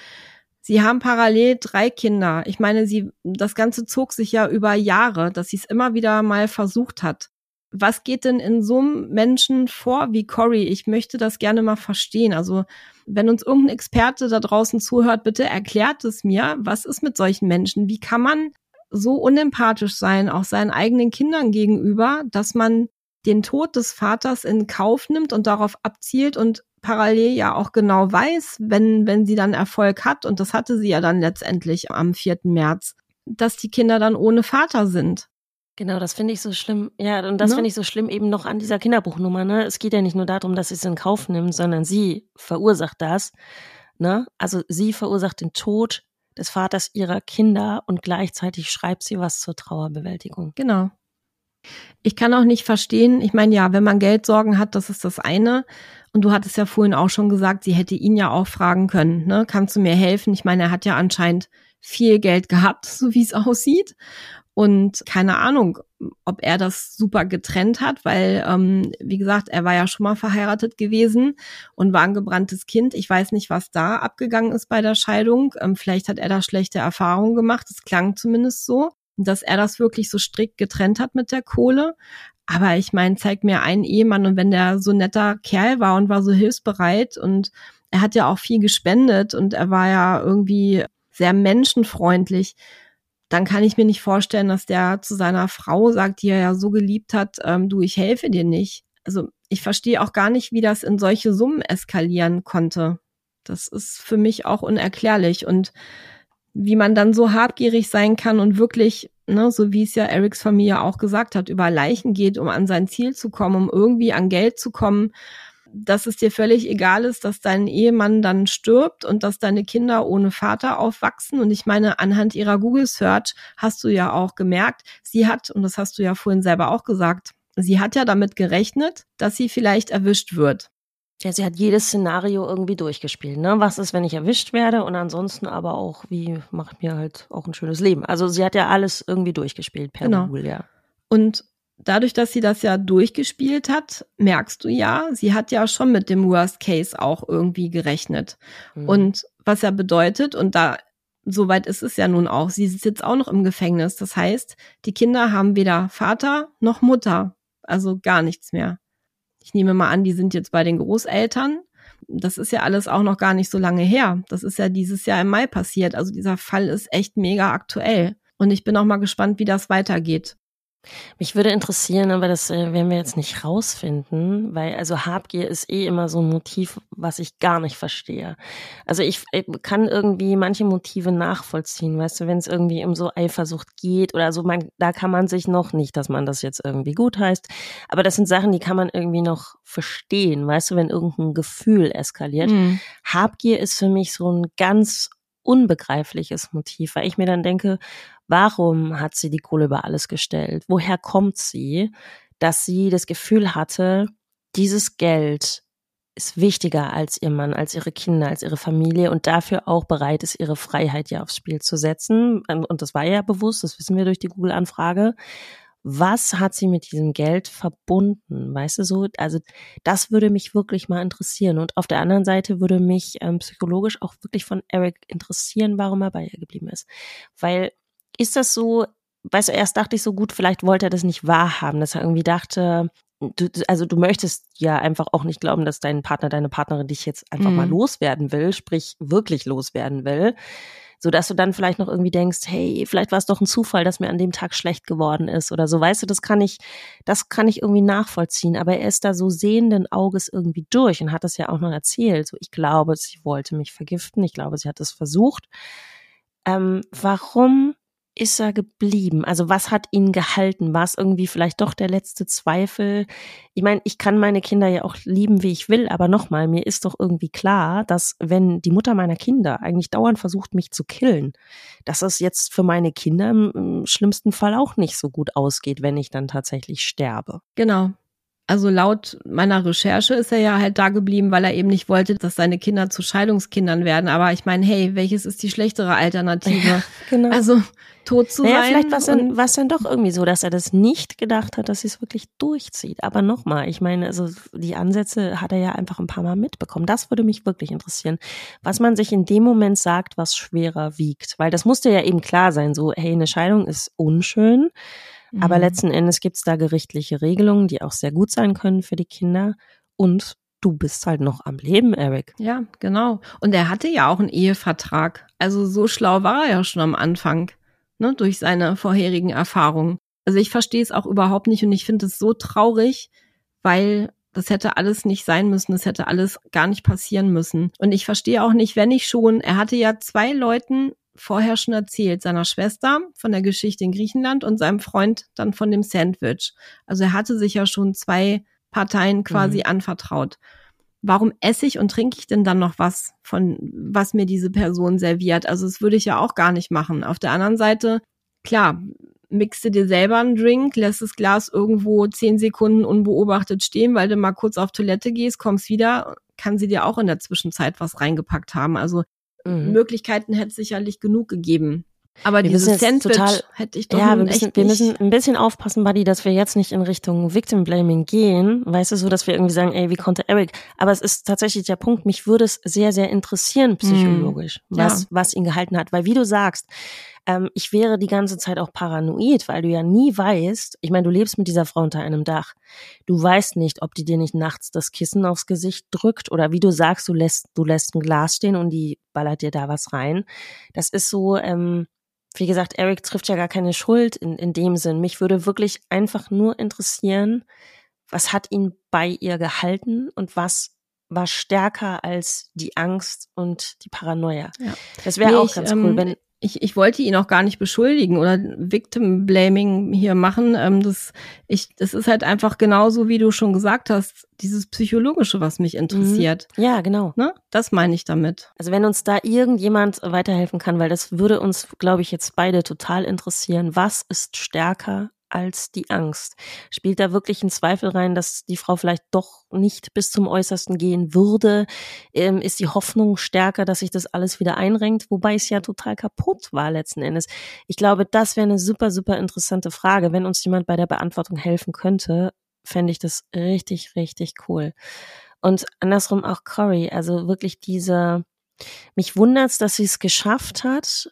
Sie haben parallel drei Kinder. Ich meine, sie, das Ganze zog sich ja über Jahre, dass sie es immer wieder mal versucht hat was geht denn in so einem Menschen vor wie Cory? Ich möchte das gerne mal verstehen. Also, wenn uns irgendein Experte da draußen zuhört, bitte erklärt es mir. Was ist mit solchen Menschen? Wie kann man so unempathisch sein, auch seinen eigenen Kindern gegenüber, dass man den Tod des Vaters in Kauf nimmt und darauf abzielt und parallel ja auch genau weiß, wenn, wenn sie dann Erfolg hat, und das hatte sie ja dann letztendlich am 4. März, dass die Kinder dann ohne Vater sind. Genau, das finde ich so schlimm. Ja, und das ne? finde ich so schlimm eben noch an dieser Kinderbuchnummer. Ne? Es geht ja nicht nur darum, dass sie es in Kauf nimmt, sondern sie verursacht das. Ne? Also sie verursacht den Tod des Vaters ihrer Kinder und gleichzeitig schreibt sie was zur Trauerbewältigung. Genau. Ich kann auch nicht verstehen, ich meine, ja, wenn man Geldsorgen hat, das ist das eine. Und du hattest ja vorhin auch schon gesagt, sie hätte ihn ja auch fragen können, ne? Kannst du mir helfen? Ich meine, er hat ja anscheinend viel Geld gehabt, so wie es aussieht. Und keine Ahnung, ob er das super getrennt hat, weil, ähm, wie gesagt, er war ja schon mal verheiratet gewesen und war ein gebranntes Kind. Ich weiß nicht, was da abgegangen ist bei der Scheidung. Ähm, vielleicht hat er da schlechte Erfahrungen gemacht. Es klang zumindest so, dass er das wirklich so strikt getrennt hat mit der Kohle. Aber ich meine, zeig mir einen Ehemann und wenn der so netter Kerl war und war so hilfsbereit und er hat ja auch viel gespendet und er war ja irgendwie sehr menschenfreundlich dann kann ich mir nicht vorstellen, dass der zu seiner Frau sagt, die er ja so geliebt hat, ähm, du, ich helfe dir nicht. Also ich verstehe auch gar nicht, wie das in solche Summen eskalieren konnte. Das ist für mich auch unerklärlich. Und wie man dann so habgierig sein kann und wirklich, ne, so wie es ja Erics Familie auch gesagt hat, über Leichen geht, um an sein Ziel zu kommen, um irgendwie an Geld zu kommen dass es dir völlig egal ist, dass dein Ehemann dann stirbt und dass deine Kinder ohne Vater aufwachsen. Und ich meine, anhand ihrer Google Search hast du ja auch gemerkt, sie hat, und das hast du ja vorhin selber auch gesagt, sie hat ja damit gerechnet, dass sie vielleicht erwischt wird. Ja, sie hat jedes Szenario irgendwie durchgespielt. Ne? Was ist, wenn ich erwischt werde? Und ansonsten aber auch, wie mache ich mir halt auch ein schönes Leben? Also sie hat ja alles irgendwie durchgespielt per genau. Google, ja. Und dadurch, dass sie das ja durchgespielt hat, merkst du ja, sie hat ja schon mit dem Worst Case auch irgendwie gerechnet. Mhm. Und was ja bedeutet, und da soweit ist es ja nun auch, sie sitzt jetzt auch noch im Gefängnis. Das heißt, die Kinder haben weder Vater noch Mutter, also gar nichts mehr. Ich nehme mal an, die sind jetzt bei den Großeltern. Das ist ja alles auch noch gar nicht so lange her. Das ist ja dieses Jahr im Mai passiert. Also dieser Fall ist echt mega aktuell. Und ich bin auch mal gespannt, wie das weitergeht. Mich würde interessieren, aber das äh, werden wir jetzt nicht rausfinden, weil also Habgier ist eh immer so ein Motiv, was ich gar nicht verstehe. Also ich, ich kann irgendwie manche Motive nachvollziehen, weißt du, wenn es irgendwie um so Eifersucht geht oder so, man, da kann man sich noch nicht, dass man das jetzt irgendwie gut heißt, aber das sind Sachen, die kann man irgendwie noch verstehen, weißt du, wenn irgendein Gefühl eskaliert. Mhm. Habgier ist für mich so ein ganz unbegreifliches Motiv, weil ich mir dann denke, warum hat sie die Kohle über alles gestellt? Woher kommt sie, dass sie das Gefühl hatte, dieses Geld ist wichtiger als ihr Mann, als ihre Kinder, als ihre Familie und dafür auch bereit ist, ihre Freiheit ja aufs Spiel zu setzen. Und das war ja bewusst, das wissen wir durch die Google-Anfrage was hat sie mit diesem Geld verbunden? Weißt du so? Also das würde mich wirklich mal interessieren. Und auf der anderen Seite würde mich ähm, psychologisch auch wirklich von Eric interessieren, warum er bei ihr geblieben ist. Weil ist das so, weißt du, erst dachte ich so gut, vielleicht wollte er das nicht wahrhaben, dass er irgendwie dachte, du, also du möchtest ja einfach auch nicht glauben, dass dein Partner, deine Partnerin dich jetzt einfach mhm. mal loswerden will, sprich wirklich loswerden will so dass du dann vielleicht noch irgendwie denkst, hey, vielleicht war es doch ein Zufall, dass mir an dem Tag schlecht geworden ist oder so. Weißt du, das kann ich, das kann ich irgendwie nachvollziehen. Aber er ist da so sehenden Auges irgendwie durch und hat das ja auch noch erzählt. So, ich glaube, sie wollte mich vergiften. Ich glaube, sie hat es versucht. Ähm, warum ist er geblieben? Also was hat ihn gehalten? War es irgendwie vielleicht doch der letzte Zweifel? Ich meine, ich kann meine Kinder ja auch lieben, wie ich will, aber nochmal, mir ist doch irgendwie klar, dass wenn die Mutter meiner Kinder eigentlich dauernd versucht, mich zu killen, dass es jetzt für meine Kinder im schlimmsten Fall auch nicht so gut ausgeht, wenn ich dann tatsächlich sterbe. Genau. Also laut meiner Recherche ist er ja halt da geblieben, weil er eben nicht wollte, dass seine Kinder zu Scheidungskindern werden. Aber ich meine, hey, welches ist die schlechtere Alternative? Ja, genau. Also tot zu naja, sein. Vielleicht war es dann, war's dann doch irgendwie so, dass er das nicht gedacht hat, dass sie es wirklich durchzieht. Aber nochmal, ich meine, also die Ansätze hat er ja einfach ein paar Mal mitbekommen. Das würde mich wirklich interessieren, was man sich in dem Moment sagt, was schwerer wiegt. Weil das musste ja eben klar sein, so, hey, eine Scheidung ist unschön. Aber mhm. letzten Endes gibt es da gerichtliche Regelungen, die auch sehr gut sein können für die Kinder. Und du bist halt noch am Leben, Eric. Ja, genau. Und er hatte ja auch einen Ehevertrag. Also so schlau war er ja schon am Anfang, ne, durch seine vorherigen Erfahrungen. Also ich verstehe es auch überhaupt nicht und ich finde es so traurig, weil das hätte alles nicht sein müssen, das hätte alles gar nicht passieren müssen. Und ich verstehe auch nicht, wenn ich schon, er hatte ja zwei Leuten vorher schon erzählt, seiner Schwester von der Geschichte in Griechenland und seinem Freund dann von dem Sandwich. Also er hatte sich ja schon zwei Parteien quasi mhm. anvertraut. Warum esse ich und trinke ich denn dann noch was von, was mir diese Person serviert? Also das würde ich ja auch gar nicht machen. Auf der anderen Seite, klar, mixe dir selber einen Drink, lässt das Glas irgendwo zehn Sekunden unbeobachtet stehen, weil du mal kurz auf Toilette gehst, kommst wieder, kann sie dir auch in der Zwischenzeit was reingepackt haben. Also Mhm. Möglichkeiten hätte es sicherlich genug gegeben. Aber wir dieses Sandwich total, hätte ich doch ja, wir müssen, wir müssen ein bisschen aufpassen, Buddy, dass wir jetzt nicht in Richtung Victim Blaming gehen, weißt du, so, dass wir irgendwie sagen, ey, wie konnte Eric? Aber es ist tatsächlich der Punkt, mich würde es sehr, sehr interessieren, psychologisch, mm, was, ja. was ihn gehalten hat. Weil wie du sagst, ähm, ich wäre die ganze Zeit auch paranoid, weil du ja nie weißt, ich meine, du lebst mit dieser Frau unter einem Dach. Du weißt nicht, ob die dir nicht nachts das Kissen aufs Gesicht drückt oder wie du sagst, du lässt, du lässt ein Glas stehen und die ballert dir da was rein. Das ist so, ähm, wie gesagt, Eric trifft ja gar keine Schuld in, in dem Sinn. Mich würde wirklich einfach nur interessieren, was hat ihn bei ihr gehalten und was war stärker als die Angst und die Paranoia. Ja. Das wäre nee, auch ganz cool, ähm, wenn ich, ich wollte ihn auch gar nicht beschuldigen oder Victim Blaming hier machen. Ähm, das, ich, das ist halt einfach genauso, wie du schon gesagt hast, dieses Psychologische, was mich interessiert. Mhm. Ja, genau. Ne? Das meine ich damit. Also wenn uns da irgendjemand weiterhelfen kann, weil das würde uns, glaube ich, jetzt beide total interessieren. Was ist stärker als die Angst. Spielt da wirklich ein Zweifel rein, dass die Frau vielleicht doch nicht bis zum Äußersten gehen würde? Ähm, ist die Hoffnung stärker, dass sich das alles wieder einrenkt? Wobei es ja total kaputt war letzten Endes. Ich glaube, das wäre eine super, super interessante Frage. Wenn uns jemand bei der Beantwortung helfen könnte, fände ich das richtig, richtig cool. Und andersrum auch Cory, also wirklich diese, mich wundert's, dass sie es geschafft hat,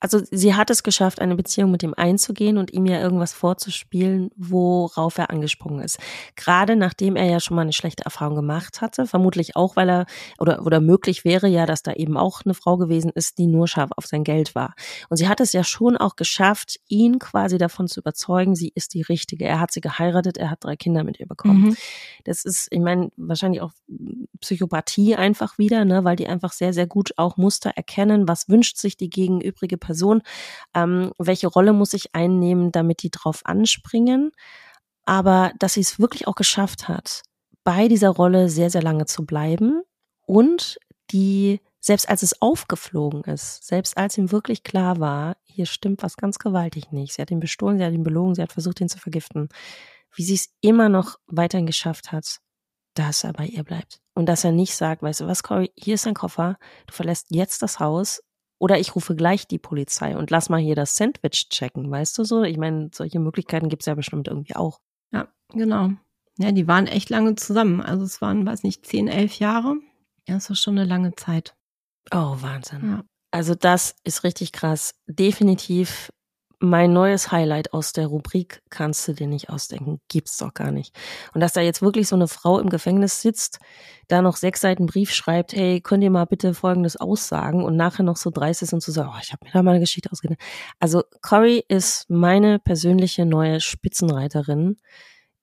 also sie hat es geschafft, eine Beziehung mit ihm einzugehen und ihm ja irgendwas vorzuspielen, worauf er angesprungen ist. Gerade nachdem er ja schon mal eine schlechte Erfahrung gemacht hatte, vermutlich auch, weil er oder oder möglich wäre ja, dass da eben auch eine Frau gewesen ist, die nur scharf auf sein Geld war. Und sie hat es ja schon auch geschafft, ihn quasi davon zu überzeugen, sie ist die richtige. Er hat sie geheiratet, er hat drei Kinder mit ihr bekommen. Mhm. Das ist, ich meine, wahrscheinlich auch Psychopathie einfach wieder, ne, weil die einfach sehr sehr gut auch Muster erkennen, was wünscht sich die gegenübrige Person Person, ähm, welche Rolle muss ich einnehmen, damit die drauf anspringen. Aber dass sie es wirklich auch geschafft hat, bei dieser Rolle sehr, sehr lange zu bleiben und die, selbst als es aufgeflogen ist, selbst als ihm wirklich klar war, hier stimmt was ganz gewaltig nicht. Sie hat ihn bestohlen, sie hat ihn belogen, sie hat versucht, ihn zu vergiften. Wie sie es immer noch weiterhin geschafft hat, dass er bei ihr bleibt. Und dass er nicht sagt, weißt du was, Cory, hier ist dein Koffer, du verlässt jetzt das Haus, oder ich rufe gleich die Polizei und lass mal hier das Sandwich checken, weißt du so? Ich meine, solche Möglichkeiten gibt's ja bestimmt irgendwie auch. Ja, genau. Ja, die waren echt lange zusammen. Also es waren, weiß nicht, zehn, elf Jahre. Ja, das war schon eine lange Zeit. Oh, Wahnsinn. Ja. Also das ist richtig krass. Definitiv mein neues Highlight aus der Rubrik kannst du dir nicht ausdenken, gibt's doch gar nicht. Und dass da jetzt wirklich so eine Frau im Gefängnis sitzt, da noch sechs Seiten Brief schreibt, hey, könnt ihr mal bitte Folgendes aussagen und nachher noch so dreist ist und so sagt, oh, ich habe mir da mal eine Geschichte ausgedacht. Also Cory ist meine persönliche neue Spitzenreiterin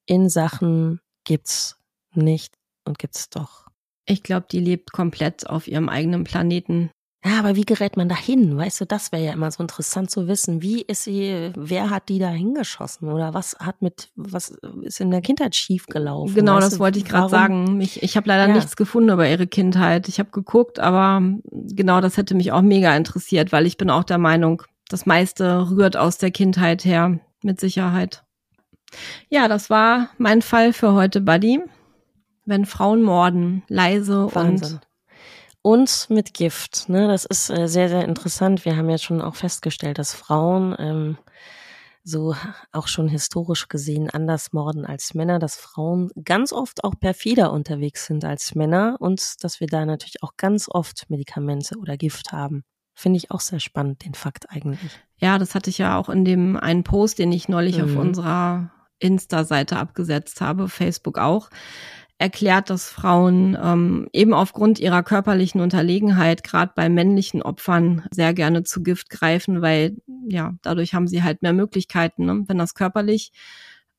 in Sachen gibt's nicht und gibt's doch. Ich glaube, die lebt komplett auf ihrem eigenen Planeten. Ja, aber wie gerät man da hin? Weißt du, das wäre ja immer so interessant zu wissen. Wie ist sie, wer hat die da hingeschossen? Oder was hat mit, was ist in der Kindheit schiefgelaufen? Genau, das du, wollte ich gerade sagen. Ich, ich habe leider ja. nichts gefunden über ihre Kindheit. Ich habe geguckt, aber genau das hätte mich auch mega interessiert, weil ich bin auch der Meinung, das meiste rührt aus der Kindheit her, mit Sicherheit. Ja, das war mein Fall für heute, Buddy. Wenn Frauen morden, leise Wahnsinn. und und mit Gift. Ne? Das ist äh, sehr, sehr interessant. Wir haben ja schon auch festgestellt, dass Frauen ähm, so auch schon historisch gesehen anders morden als Männer, dass Frauen ganz oft auch perfider unterwegs sind als Männer und dass wir da natürlich auch ganz oft Medikamente oder Gift haben. Finde ich auch sehr spannend, den Fakt eigentlich. Ja, das hatte ich ja auch in dem einen Post, den ich neulich mhm. auf unserer Insta-Seite abgesetzt habe, Facebook auch erklärt, dass Frauen ähm, eben aufgrund ihrer körperlichen Unterlegenheit gerade bei männlichen Opfern sehr gerne zu Gift greifen, weil ja dadurch haben sie halt mehr Möglichkeiten. Ne? Wenn das körperlich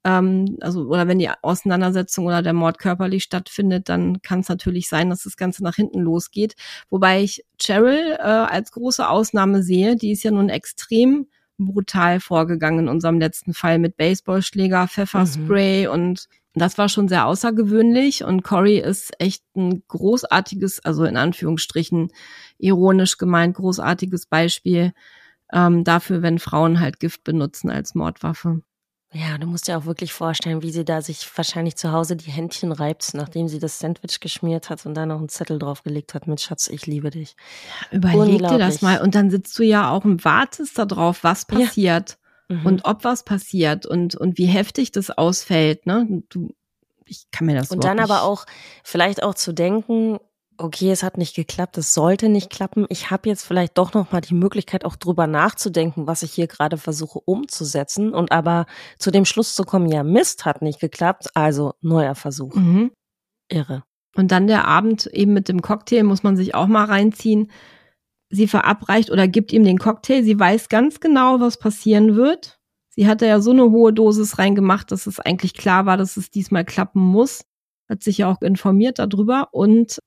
ähm, also oder wenn die Auseinandersetzung oder der Mord körperlich stattfindet, dann kann es natürlich sein, dass das Ganze nach hinten losgeht. Wobei ich Cheryl äh, als große Ausnahme sehe. Die ist ja nun extrem brutal vorgegangen in unserem letzten Fall mit Baseballschläger, Pfefferspray mhm. und das war schon sehr außergewöhnlich und Cory ist echt ein großartiges, also in Anführungsstrichen ironisch gemeint, großartiges Beispiel ähm, dafür, wenn Frauen halt Gift benutzen als Mordwaffe. Ja, du musst dir auch wirklich vorstellen, wie sie da sich wahrscheinlich zu Hause die Händchen reibt, nachdem sie das Sandwich geschmiert hat und da noch einen Zettel draufgelegt hat mit Schatz, ich liebe dich. Ja, überleg dir das mal. Und dann sitzt du ja auch und wartest darauf, was passiert. Ja mhm. und ob was passiert und, und wie heftig das ausfällt. Ne? Du, ich kann mir das Und dann aber auch vielleicht auch zu denken, okay, es hat nicht geklappt, es sollte nicht klappen. Ich habe jetzt vielleicht doch noch mal die Möglichkeit, auch drüber nachzudenken, was ich hier gerade versuche umzusetzen und aber zu dem Schluss zu kommen, ja, Mist hat nicht geklappt, also neuer Versuch. Mhm. Irre. Und dann der Abend eben mit dem Cocktail muss man sich auch mal reinziehen sie verabreicht oder gibt ihm den Cocktail. Sie weiß ganz genau, was passieren wird. Sie hatte ja so eine hohe Dosis reingemacht, dass es eigentlich klar war, dass es diesmal klappen muss. Hat sich ja auch informiert darüber und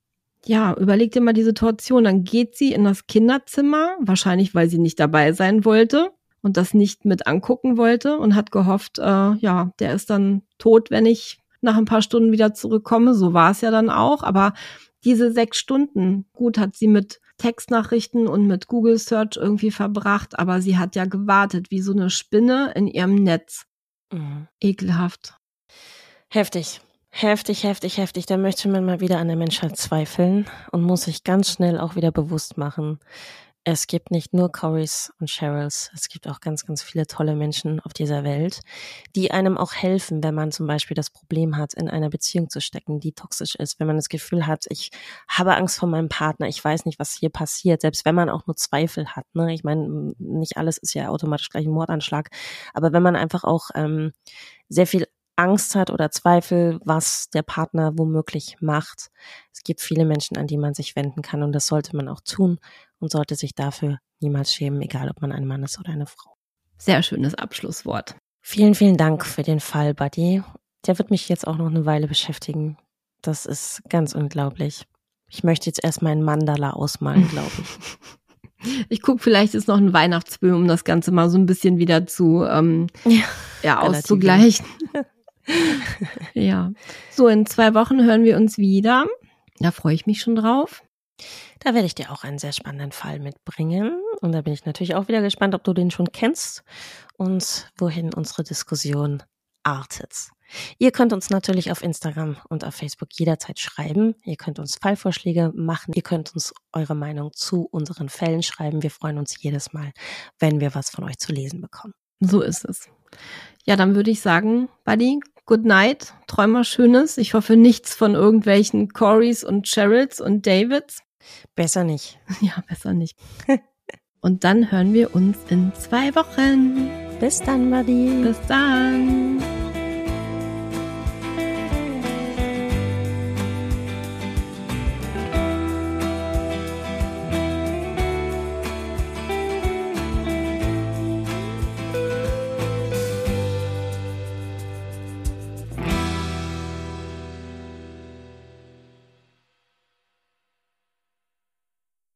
ja, überlegt dir mal die Situation. Dann geht sie in das Kinderzimmer, wahrscheinlich weil sie nicht dabei sein wollte und das nicht mit angucken wollte und hat gehofft, äh, ja, der ist dann tot, wenn ich nach ein paar Stunden wieder zurückkomme. So war es ja dann auch. Aber diese sechs Stunden, gut, hat sie mit Textnachrichten und mit Google Search irgendwie verbracht, aber sie hat ja gewartet wie so eine Spinne in ihrem Netz. Mhm. Ekelhaft. Heftig. Heftig, heftig, heftig. Da möchte man mal wieder an der Menschheit zweifeln und muss sich ganz schnell auch wieder bewusst machen, es gibt nicht nur Corys und Cheryls, es gibt auch ganz, ganz viele tolle Menschen auf dieser Welt, die einem auch helfen, wenn man zum Beispiel das Problem hat, in einer Beziehung zu stecken, die toxisch ist, wenn man das Gefühl hat, ich habe Angst vor meinem Partner, ich weiß nicht, was hier passiert, selbst wenn man auch nur Zweifel hat. Ne? Ich meine, nicht alles ist ja automatisch gleich ein Mordanschlag, aber wenn man einfach auch ähm, sehr viel Angst hat oder Zweifel, was der Partner womöglich macht. Es gibt viele Menschen, an die man sich wenden kann und das sollte man auch tun und sollte sich dafür niemals schämen, egal ob man ein Mann ist oder eine Frau. Sehr schönes Abschlusswort. Vielen, vielen Dank für den Fall, Buddy. Der wird mich jetzt auch noch eine Weile beschäftigen. Das ist ganz unglaublich. Ich möchte jetzt erstmal einen Mandala ausmalen, glaube ich. Ich gucke, vielleicht ist noch ein Weihnachtsböhm, um das Ganze mal so ein bisschen wieder zu ähm, ja, ja auszugleichen. ja. So, in zwei Wochen hören wir uns wieder. Da freue ich mich schon drauf. Da werde ich dir auch einen sehr spannenden Fall mitbringen. Und da bin ich natürlich auch wieder gespannt, ob du den schon kennst und wohin unsere Diskussion artet. Ihr könnt uns natürlich auf Instagram und auf Facebook jederzeit schreiben. Ihr könnt uns Fallvorschläge machen. Ihr könnt uns eure Meinung zu unseren Fällen schreiben. Wir freuen uns jedes Mal, wenn wir was von euch zu lesen bekommen. So ist es. Ja, dann würde ich sagen, Buddy, good night. Träum mal Schönes. Ich hoffe nichts von irgendwelchen Corys und Cheryls und Davids. Besser nicht. Ja, besser nicht. Und dann hören wir uns in zwei Wochen. Bis dann, Buddy. Bis dann.